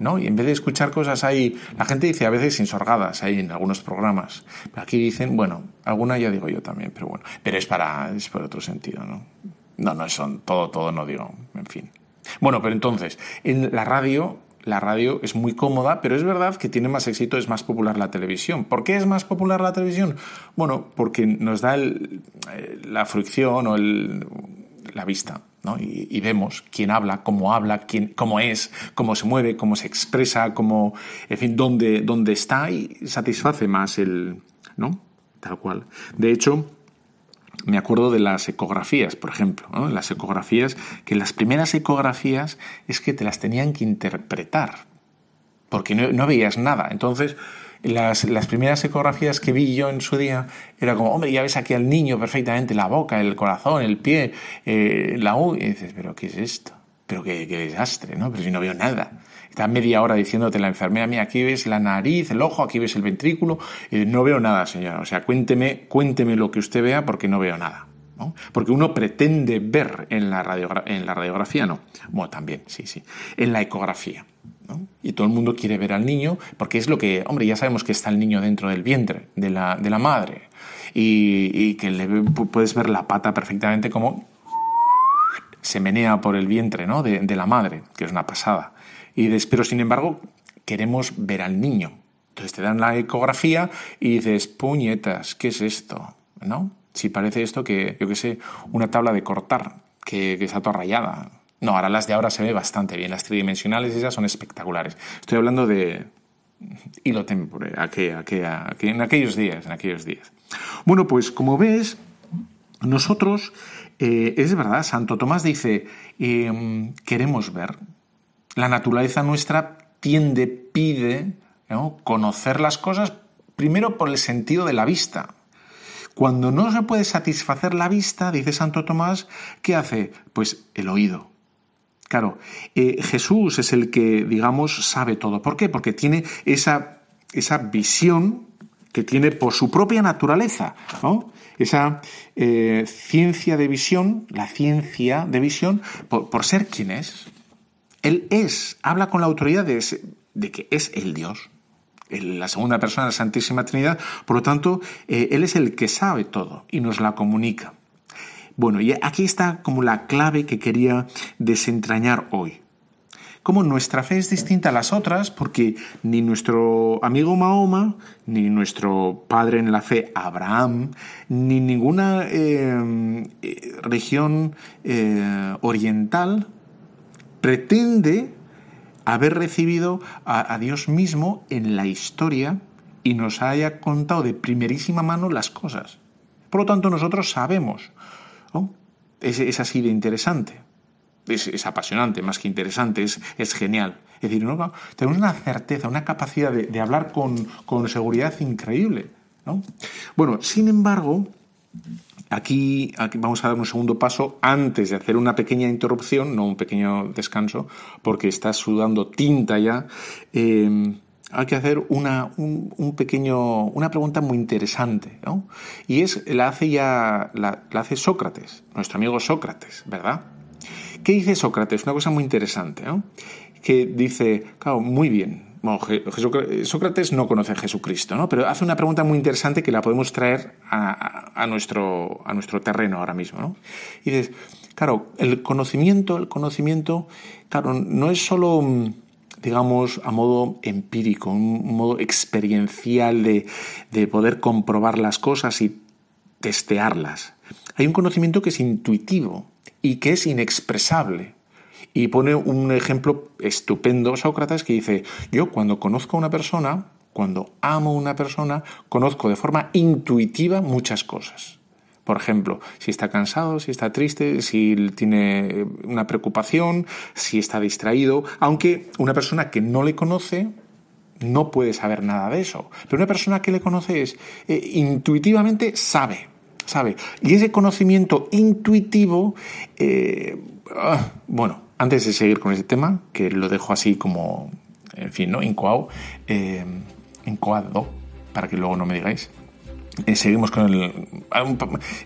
¿no? Y en vez de escuchar cosas ahí, la gente dice a veces insorgadas ahí en algunos programas. Pero aquí dicen, bueno, alguna ya digo yo también, pero bueno, pero es para, es por otro sentido, ¿no? No, no, son todo, todo no digo, en fin. Bueno, pero entonces, en la radio, la radio es muy cómoda, pero es verdad que tiene más éxito, es más popular la televisión. ¿Por qué es más popular la televisión? Bueno, porque nos da eh, la fricción o la vista. Y, vemos quién habla, cómo habla, quién, cómo es, cómo se mueve, cómo se expresa, cómo, en fin, dónde, dónde está y satisface más el, ¿no? Tal cual. De hecho, me acuerdo de las ecografías, por ejemplo, las ecografías, que las primeras ecografías es que te las tenían que interpretar, porque no, no veías nada. Entonces, las, las, primeras ecografías que vi yo en su día era como, hombre, ya ves aquí al niño perfectamente, la boca, el corazón, el pie, eh, la U, y dices, pero ¿qué es esto? Pero qué, desastre, ¿no? Pero si no veo nada. Está media hora diciéndote la enfermera, mira, aquí ves la nariz, el ojo, aquí ves el ventrículo, eh, no veo nada, señora. O sea, cuénteme, cuénteme lo que usted vea porque no veo nada. ¿no? Porque uno pretende ver en la, en la radiografía, no. Bueno, también, sí, sí. En la ecografía. Y todo el mundo quiere ver al niño porque es lo que, hombre, ya sabemos que está el niño dentro del vientre de la, de la madre y, que le puedes ver la pata perfectamente como se menea por el vientre ¿no? de, la madre, que es una pasada. Y pero sin embargo, queremos ver al niño. Entonces te dan la ecografía y dices, puñetas, ¿qué es esto? ¿No? Si parece esto que, yo qué sé, una tabla de cortar, que, que está toda rayada. No, ahora las de ahora se ve bastante bien. Las tridimensionales esas son espectaculares. Estoy hablando de hilo tempore, en aquellos días, en aquellos días. Bueno, pues como ves, nosotros, eh, es verdad, Santo Tomás dice, em, queremos ver. La naturaleza nuestra tiende, pide conocer las cosas primero por el sentido de la vista. Cuando no se puede satisfacer la vista, dice Santo Tomás, ¿qué hace? Pues el oído. Claro, eh, Jesús es el que, digamos, sabe todo. ¿Por qué? Porque tiene esa, esa visión que tiene por su propia naturaleza, ¿no? Esa eh, ciencia de visión, la ciencia de visión, por, ser quien es. Él es, habla con la autoridad de, de que es el Dios, la segunda persona de la Santísima Trinidad, por lo tanto, eh, Él es el que sabe todo y nos la comunica. Bueno, y aquí está como la clave que quería desentrañar hoy. Como nuestra fe es distinta a las otras, porque ni nuestro amigo Mahoma, ni nuestro padre en la fe Abraham, ni ninguna eh, eh, región eh, oriental pretende haber recibido a, Dios mismo en la historia y nos haya contado de primerísima mano las cosas. Por lo tanto, nosotros sabemos es, así de interesante. Es, apasionante, más que interesante, es, es genial. Es decir, ¿no? tenemos una certeza, una capacidad de, hablar con, con, seguridad increíble. ¿no? Bueno, sin embargo, Aquí, aquí, vamos a dar un segundo paso antes de hacer una pequeña interrupción, no un pequeño descanso, porque está sudando tinta ya. Eh, hay que hacer una, un, pequeño, una pregunta muy interesante, ¿no? Y es, la hace ya, la, hace Sócrates, nuestro amigo Sócrates, ¿verdad? ¿Qué dice Sócrates? Una cosa muy interesante, ¿no? Que dice, claro, muy bien, Sócrates no conoce a Jesucristo, ¿no? pero hace una pregunta muy interesante que la podemos traer a, nuestro, a nuestro terreno ahora mismo. ¿no? Y dices, claro, el conocimiento, el conocimiento, claro, no es solo, digamos, a modo empírico, un modo experiencial de, de poder comprobar las cosas y testearlas. Hay un conocimiento que es intuitivo y que es inexpresable. Y pone un ejemplo estupendo Sócrates que dice, yo cuando conozco a una persona, cuando amo a una persona, conozco de forma intuitiva muchas cosas. Por ejemplo, si está cansado, si está triste, si tiene una preocupación, si está distraído, aunque una persona que no le conoce no puede saber nada de eso. Pero una persona que le conoce es, eh, intuitivamente sabe, sabe. Y ese conocimiento intuitivo, eh, ah, bueno, antes de seguir con ese tema, que lo dejo así como, en fin, ¿no? Incoado, eh, incoado, para que luego no me digáis. Eh, seguimos con el...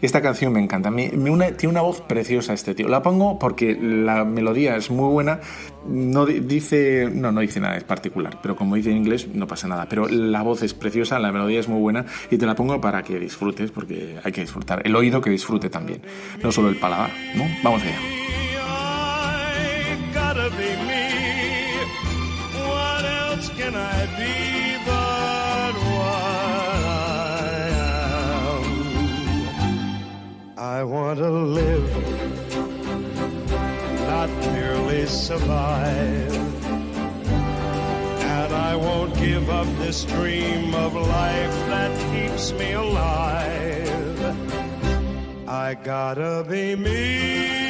Esta canción me encanta. Me, tiene una voz preciosa este tío. La pongo porque la melodía es muy buena. No dice... No, no dice nada en particular. Pero como dice en inglés, no pasa nada. Pero la voz es preciosa, la melodía es muy buena. Y te la pongo para que disfrutes, porque hay que disfrutar. El oído que disfrute también. No solo el paladar, ¿no? Vamos allá. Want to live, not merely survive. And I won't give up this dream of life that keeps me alive. I gotta be me.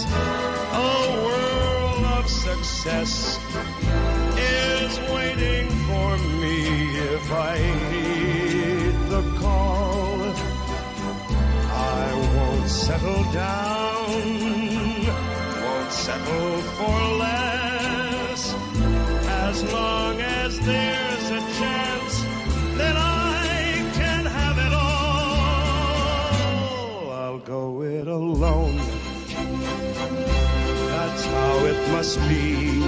A world of success, is waiting for me if I heed the call. I won't settle down, won't settle for less as long as there's a chance that I can have it all, I'll go it alone. That's how it must be.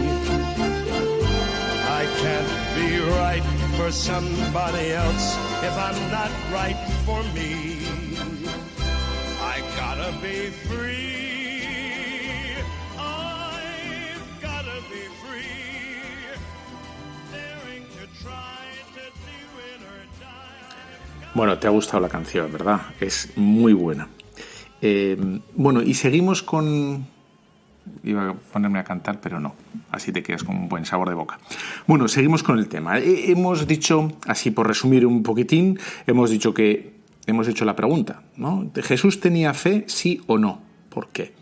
I can't be right for somebody else if I'm not right for me. I gotta be free. Bueno, te ha gustado la canción, ¿verdad? Es muy buena. Eh, bueno, y seguimos con... Iba a ponerme a cantar, pero no. Así te quedas con un buen sabor de boca. Bueno, seguimos con el tema. Eh, hemos dicho, así por resumir un poquitín, hemos dicho que hemos hecho la pregunta, ¿no? ¿Jesús tenía fe, sí o no? ¿Por qué?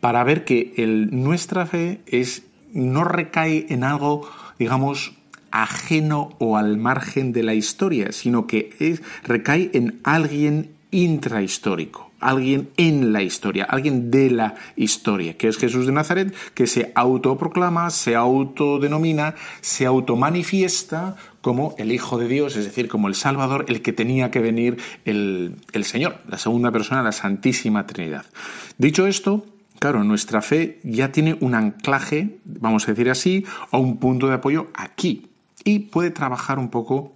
Para ver que nuestra fe es, no recae en algo, digamos, ajeno o al margen de la historia, sino que recae en alguien intrahistórico, alguien en la historia, alguien de la historia, que es Jesús de Nazaret, que se autoproclama, se autodenomina, se automanifiesta como el Hijo de Dios, es decir, como el Salvador, el que tenía que venir el, el Señor, la segunda persona, la Santísima Trinidad. Dicho esto, Claro, nuestra fe ya tiene un anclaje, vamos a decir así, o un punto de apoyo aquí, y puede trabajar un poco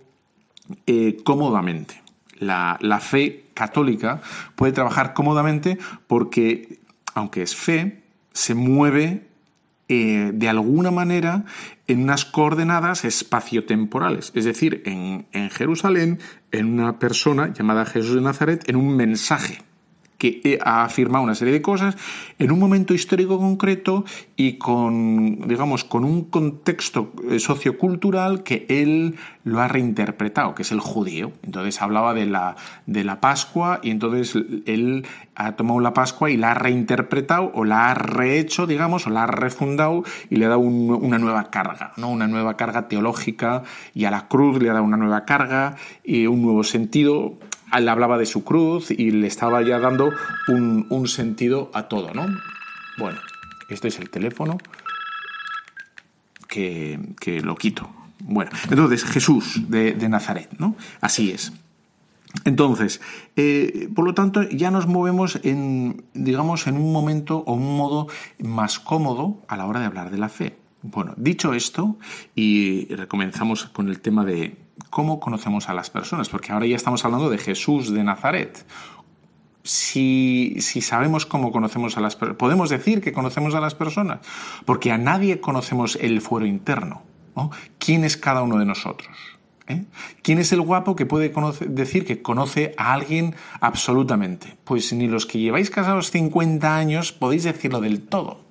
eh, cómodamente. La, fe católica puede trabajar cómodamente porque, aunque es fe, se mueve eh, de alguna manera en unas coordenadas espaciotemporales, es decir, en, en Jerusalén, en una persona llamada Jesús de Nazaret, en un mensaje que eh, afirma una serie de cosas en un momento histórico concreto y con, digamos, con un contexto eh, sociocultural que él lo ha reinterpretado, que es el judío. Entonces hablaba de la, de la Pascua y entonces él ha tomado la Pascua y la ha reinterpretado o la ha rehecho, digamos, o la ha refundado y le ha dado una nueva carga, ¿no? Una nueva carga teológica y a la cruz le ha dado una nueva carga y un nuevo sentido él hablaba de su cruz y le estaba ya dando un, sentido a todo, ¿no? Bueno, este es el teléfono que, lo quito. Bueno, entonces Jesús de, Nazaret, ¿no? Así es. Entonces, eh, por lo tanto, ya nos movemos en, digamos, en un momento o un modo más cómodo a la hora de hablar de la fe. Bueno, dicho esto, y recomenzamos con el tema de cómo conocemos a las personas, porque ahora ya estamos hablando de Jesús de Nazaret. Si, sabemos cómo conocemos a las personas, podemos decir que conocemos a las personas, porque a nadie conocemos el fuero interno. ¿Quién es cada uno de nosotros? ¿Eh? ¿Quién es el guapo que puede decir que conoce a alguien absolutamente? Pues ni los que lleváis casados 50 años podéis decirlo del todo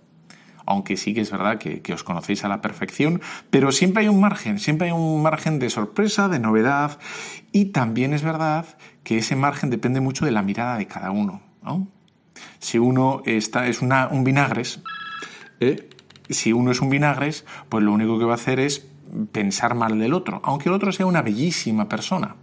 aunque sí que es verdad que, os conocéis a la perfección, pero siempre hay un margen, siempre hay un margen de sorpresa, de novedad, y también es verdad que ese margen depende mucho de la mirada de cada uno. Si uno está, es un vinagres, ¿eh? si uno es un vinagres, pues lo único que va a hacer es pensar mal del otro, aunque el otro sea una bellísima persona.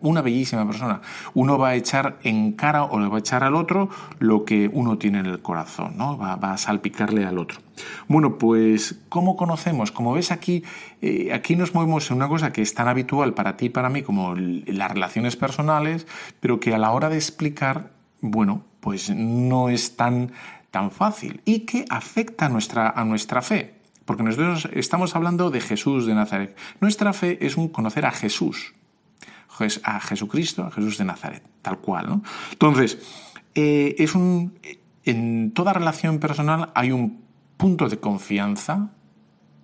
Una bellísima persona. Uno va a echar en cara o le va a echar al otro lo que uno tiene en el corazón, ¿no? Va, a salpicarle al otro. Bueno, pues, ¿cómo conocemos? Como ves aquí, eh, aquí nos movemos en una cosa que es tan habitual para ti y para mí como las relaciones personales, pero que a la hora de explicar, bueno, pues no es tan, tan fácil y que afecta a nuestra, a nuestra fe. Porque nosotros estamos hablando de Jesús de Nazaret. Nuestra fe es un conocer a Jesús, a Jesucristo, a Jesús de Nazaret, tal cual. ¿no? Entonces, eh, es un, en toda relación personal hay un punto de confianza,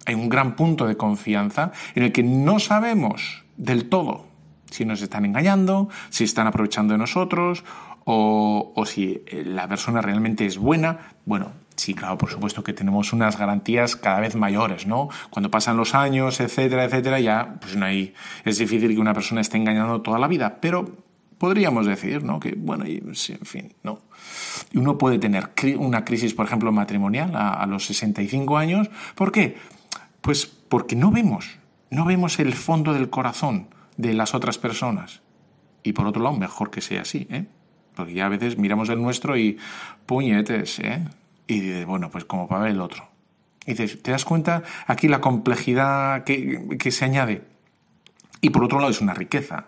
hay un gran punto de confianza en el que no sabemos del todo si nos están engañando, si están aprovechando de nosotros o, o si la persona realmente es buena. Bueno, Sí, claro, por supuesto que tenemos unas garantías cada vez mayores, ¿no? Cuando pasan los años, etcétera, etcétera, ya pues no hay, es difícil que una persona esté engañando toda la vida, pero podríamos decir, ¿no? Que, bueno, y, en fin, ¿no? Uno puede tener una crisis, por ejemplo, matrimonial a, a los 65 años. ¿Por qué? Pues porque no vemos, no vemos el fondo del corazón de las otras personas. Y por otro lado, mejor que sea así, ¿eh? Porque ya a veces miramos el nuestro y puñetes, ¿eh? Y dices, bueno, pues como para ver el otro. Y dices, ¿te das cuenta aquí la complejidad que, que se añade? Y por otro lado es una riqueza.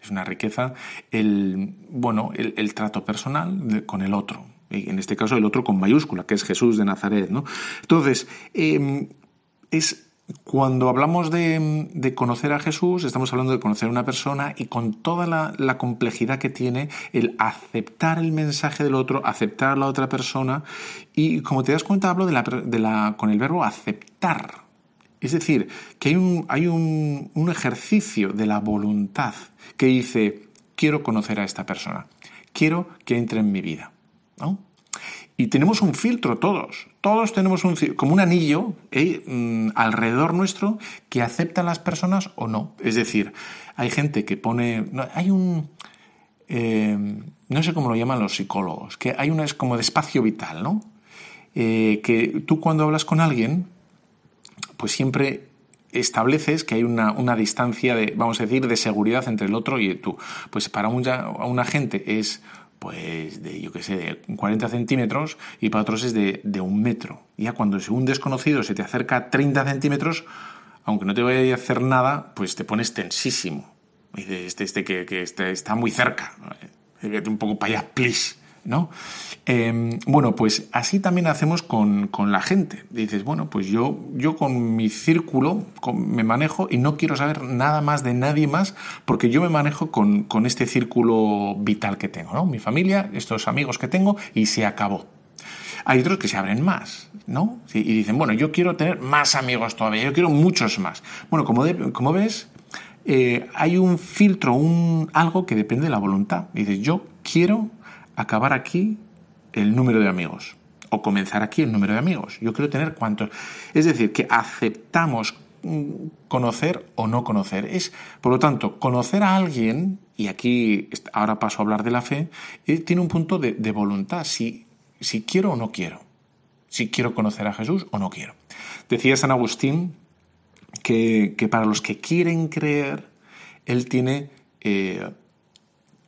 Es una riqueza el, bueno, el, trato personal con el otro. En este caso el otro con mayúscula, que es Jesús de Nazaret. ¿no? Entonces, em, es cuando hablamos de, conocer a Jesús, estamos hablando de conocer a una persona y con toda la, complejidad que tiene el aceptar el mensaje del otro, aceptar a la otra persona. Y como te das cuenta, hablo de la, con el verbo aceptar. Es decir, que hay, un, hay un, un ejercicio de la voluntad que dice, quiero conocer a esta persona, quiero que entre en mi vida. ¿no? Y tenemos un filtro todos, todos tenemos un como un anillo ¿eh? mm, alrededor nuestro que acepta a las personas o no. Es decir, hay gente que pone, hay un, eh, no sé cómo lo llaman los psicólogos, que hay una es como de espacio vital, ¿no? Eh, que tú cuando hablas con alguien, pues siempre estableces que hay una, una, distancia de, vamos a decir, de seguridad entre el otro y tú. Pues para una, una gente es pues de, yo qué sé, de 40 centímetros y para otros es de, un metro. Ya cuando un desconocido se te acerca 30 centímetros, aunque no te vaya a hacer nada, pues te pones tensísimo. Y dices, este, este que, que este está muy cerca. Un poco para allá, please. ¿No? Em, bueno, pues así también hacemos con, la gente. Dices, bueno, pues yo, yo con mi círculo me manejo y no quiero saber nada más de nadie más porque yo me manejo con, este círculo vital que tengo, ¿no? Mi familia, estos amigos que tengo y se acabó. Hay otros que se abren más, ¿no? y dicen, bueno, yo quiero tener más amigos todavía, yo quiero muchos más. Bueno, como, como ves, eh, hay un filtro, un, algo que depende de la voluntad. Dices, yo quiero acabar aquí el número de amigos o comenzar aquí el número de amigos. Yo quiero tener cuántos. Es decir, que aceptamos mm, conocer o no conocer. Es, por lo tanto, conocer a alguien, y aquí ahora paso a hablar de la fe, eh, tiene un punto de, voluntad, si, si quiero o no quiero. Si quiero conocer a Jesús o no quiero. Decía San Agustín que, para los que quieren creer, él tiene eh,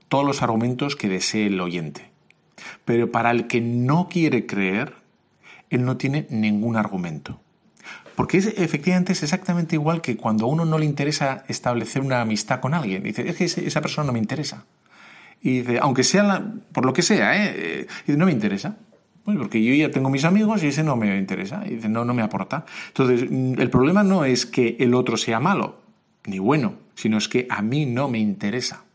todos los argumentos que desee el oyente. Pero para el que no quiere creer, él no tiene ningún argumento. Porque es, efectivamente es exactamente igual que cuando a uno no le interesa establecer una amistad con alguien. Dice, es que esa persona no me interesa. Y dice, aunque sea por lo que sea, ¿eh? eh no me interesa. Porque yo ya tengo mis amigos y ese no me interesa. Y dice, no, no me aporta. Entonces, mm, el problema no es que el otro sea malo, ni bueno, sino es que a mí no me interesa.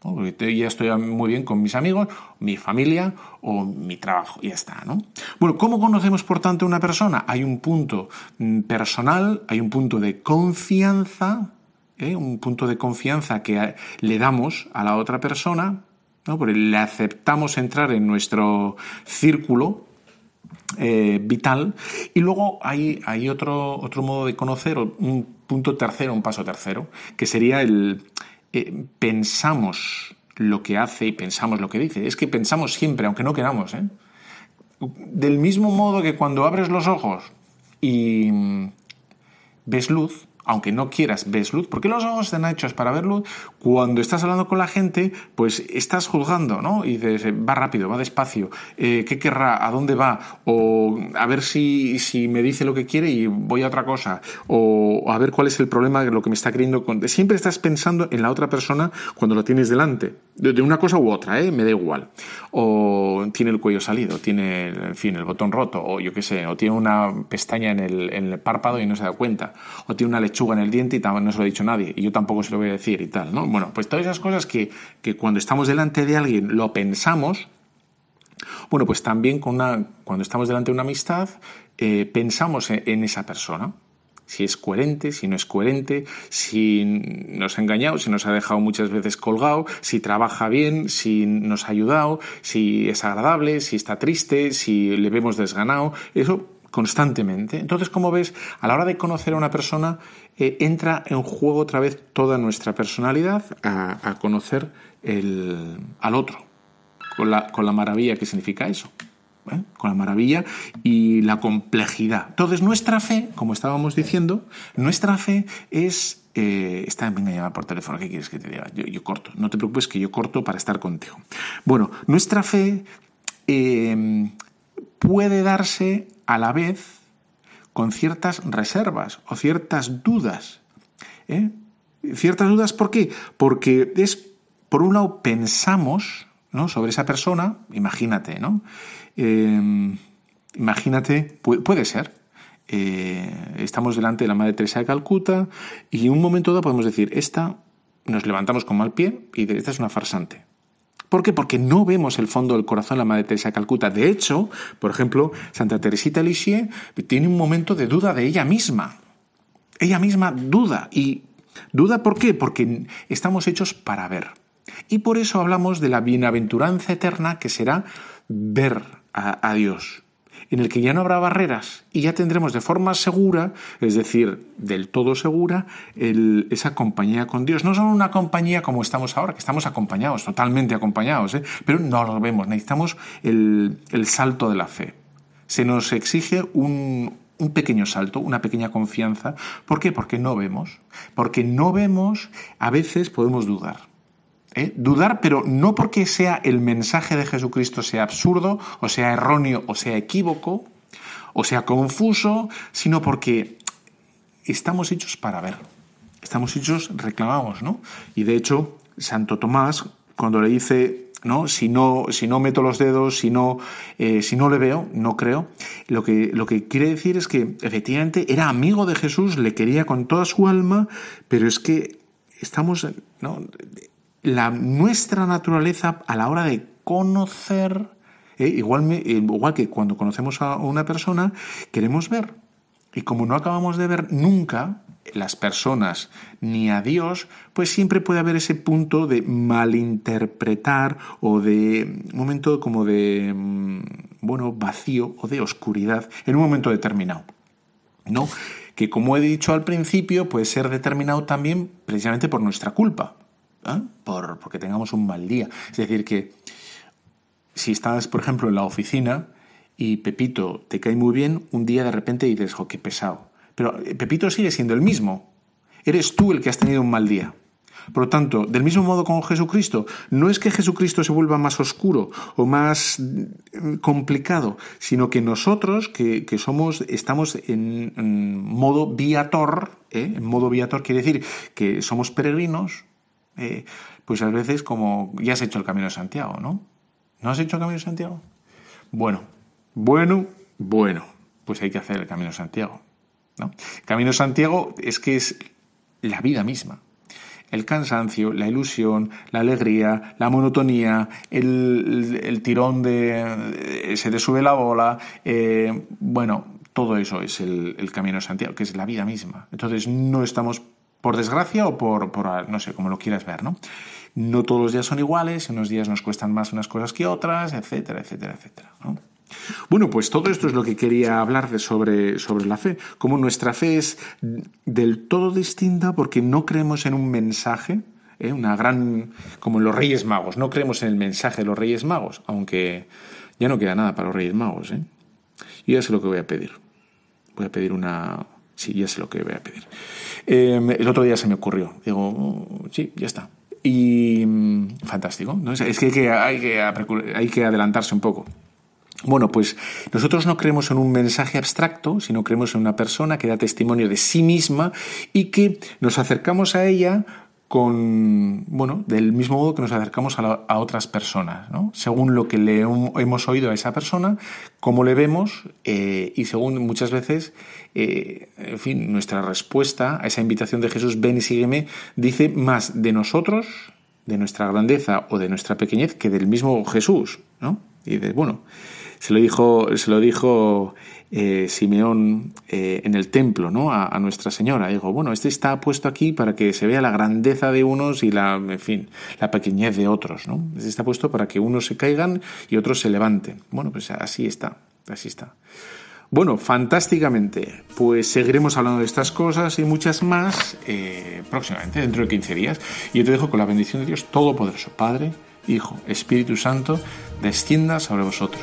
Porque ya estoy muy bien con mis amigos, mi familia o mi trabajo, ya está, ¿no? Bueno, ¿cómo conocemos, por tanto, una persona? Hay un punto mm, personal, hay un punto de confianza, ¿eh? un punto de confianza que le damos a la otra persona, ¿no? Porque le aceptamos entrar en nuestro círculo eh, vital. Y luego hay, hay otro, otro modo de conocer, un punto tercero, un paso tercero, que sería el eh, pensamos lo que hace y pensamos lo que dice. Es que pensamos siempre, aunque no queramos. ¿eh? Del mismo modo que cuando abres los ojos y mm, ves luz, aunque no quieras, ves luz, porque los ojos están hechos para ver luz, cuando estás hablando con la gente, pues estás juzgando, ¿no? Y dices, va rápido, va despacio, eh, ¿qué querrá? ¿A dónde va? O a ver si, si me dice lo que quiere y voy a otra cosa, o a ver cuál es el problema, lo que me está queriendo contar. Siempre estás pensando en la otra persona cuando lo tienes delante, de una cosa u otra, ¿eh? Me da igual. O tiene el cuello salido, tiene, en fin, el botón roto, o yo qué sé, o tiene una pestaña en el, en el párpado y no se da cuenta, o tiene una lechuga en el diente y no se lo ha dicho nadie, y yo tampoco se lo voy a decir y tal, ¿no? Bueno, pues todas esas cosas que, cuando estamos delante de alguien lo pensamos, bueno, pues también con una, cuando estamos delante de una amistad, eh, pensamos en, esa persona si es coherente, si no es coherente, si nos ha engañado, si nos ha dejado muchas veces colgado, si trabaja bien, si nos ha ayudado, si es agradable, si está triste, si le vemos desganado. Eso constantemente. Entonces, como ves, a la hora de conocer a una persona, eh, entra en juego otra vez toda nuestra personalidad a, conocer al otro, con la, con la, maravilla que significa eso. ¿eh? Con la maravilla y la complejidad. Entonces, nuestra fe, como estábamos diciendo, nuestra fe es eh, está me llamar por teléfono, ¿qué quieres que te diga? Yo, yo, corto, no te preocupes que yo corto para estar contigo. Bueno, nuestra fe puede darse a la vez con ciertas reservas o ciertas dudas. ¿eh? Ciertas dudas, ¿por qué? Porque es, por un lado, pensamos ¿no? sobre esa persona, imagínate, ¿no? Em, imagínate, puede, ser, eh, estamos delante de la Madre Teresa de Calcuta y en un momento dado podemos decir, esta, nos levantamos con mal pie y esta es una farsante. ¿Por qué? Porque no vemos el fondo del corazón de la Madre Teresa de Calcuta. De hecho, por ejemplo, Santa Teresita Lisieux tiene un momento de duda de ella misma. Ella misma duda. ¿Y duda por qué? Porque estamos hechos para ver. Y por eso hablamos de la bienaventuranza eterna que será ver a, a Dios en el que ya no habrá barreras y ya tendremos de forma segura, es decir, del todo segura, esa compañía con Dios. No solo una compañía como estamos ahora, que estamos acompañados, totalmente acompañados, ¿eh? pero no lo vemos, necesitamos el, salto de la fe. Se nos exige un, un pequeño salto, una pequeña confianza. ¿Por qué? Porque no vemos. Porque no vemos, a veces podemos dudar. ¿Eh? Dudar, pero no porque sea el mensaje de Jesucristo sea absurdo, o sea erróneo, o sea equívoco, o sea confuso, sino porque estamos hechos para ver. Estamos hechos, reclamamos, ¿no? Y de hecho, Santo Tomás, cuando le dice, ¿no? Si no, si no meto los dedos, si no, eh, si no le veo, no creo. Lo que, lo que quiere decir es que efectivamente era amigo de Jesús, le quería con toda su alma, pero es que estamos. La, nuestra naturaleza a la hora de conocer, eh, igual, eh, igual que cuando conocemos a una persona, queremos ver. Y como no acabamos de ver nunca, las personas ni a Dios, pues siempre puede haber ese punto de malinterpretar o de un momento como de, mm, bueno, vacío o de oscuridad en un momento determinado. ¿No? Que como he dicho al principio, puede ser determinado también precisamente por nuestra culpa, ¿eh? por, porque tengamos un mal día. Es decir, que si estás, por ejemplo, en la oficina y Pepito te cae muy bien, un día de repente dices, qué pesado. Pero eh, Pepito sigue siendo el mismo. Eres tú el que has tenido un mal día. Por lo tanto, del mismo modo con Jesucristo, no es que Jesucristo se vuelva más oscuro o más mm, complicado, sino que nosotros, que, somos, estamos en, modo viator, ¿eh? en modo viator quiere decir que somos peregrinos, eh, pues a veces como ya has hecho el Camino de Santiago, ¿no? ¿No has hecho el Camino de Santiago? Bueno, bueno, bueno, pues hay que hacer el Camino de Santiago. ¿no? El Camino de Santiago es que es la vida misma. El cansancio, la ilusión, la alegría, la monotonía, el, tirón de se te sube la bola, eh, bueno, todo eso es el, Camino de Santiago, que es la vida misma. Entonces no estamos por desgracia o por, por, no sé, como lo quieras ver, ¿no? No todos los días son iguales, unos días nos cuestan más unas cosas que otras, etcétera, etcétera, etcétera, ¿no? Bueno, pues todo esto es lo que quería hablar de sobre, sobre la fe. Como nuestra fe es del todo distinta porque no creemos en un mensaje, ¿eh? una gran. como en los Reyes Magos. No creemos en el mensaje de los Reyes Magos, aunque ya no queda nada para los Reyes Magos. ¿eh? Y ya sé lo que voy a pedir. Voy a pedir una. Sí, ya sé lo que voy a pedir. Em, el otro día se me ocurrió. Digo, sí, ya está. Y mm, fantástico. Es que, hay que, hay que adelantarse un poco. Bueno, pues nosotros no creemos en un mensaje abstracto, sino creemos en una persona que da testimonio de sí misma y que nos acercamos a ella con, bueno, del mismo modo que nos acercamos a, otras personas, ¿no? Según lo que le hemos oído a esa persona, cómo le vemos eh, y según muchas veces, eh, en fin, nuestra respuesta a esa invitación de Jesús, ven y sígueme, dice más de nosotros, de nuestra grandeza o de nuestra pequeñez que del mismo Jesús, ¿no? Y de, bueno, se lo dijo, se lo dijo eh, Simeón eh, en el templo, ¿no? A, Nuestra Señora. Dijo, bueno, este está puesto aquí para que se vea la grandeza de unos y la, en fin, la pequeñez de otros, ¿no? Este está puesto para que unos se caigan y otros se levanten. Bueno, pues así está, así está. Bueno, fantásticamente. Pues seguiremos hablando de estas cosas y muchas más eh, próximamente, dentro de 15 días. Y yo te dejo con la bendición de Dios Todopoderoso, Padre, Hijo, Espíritu Santo, descienda sobre vosotros.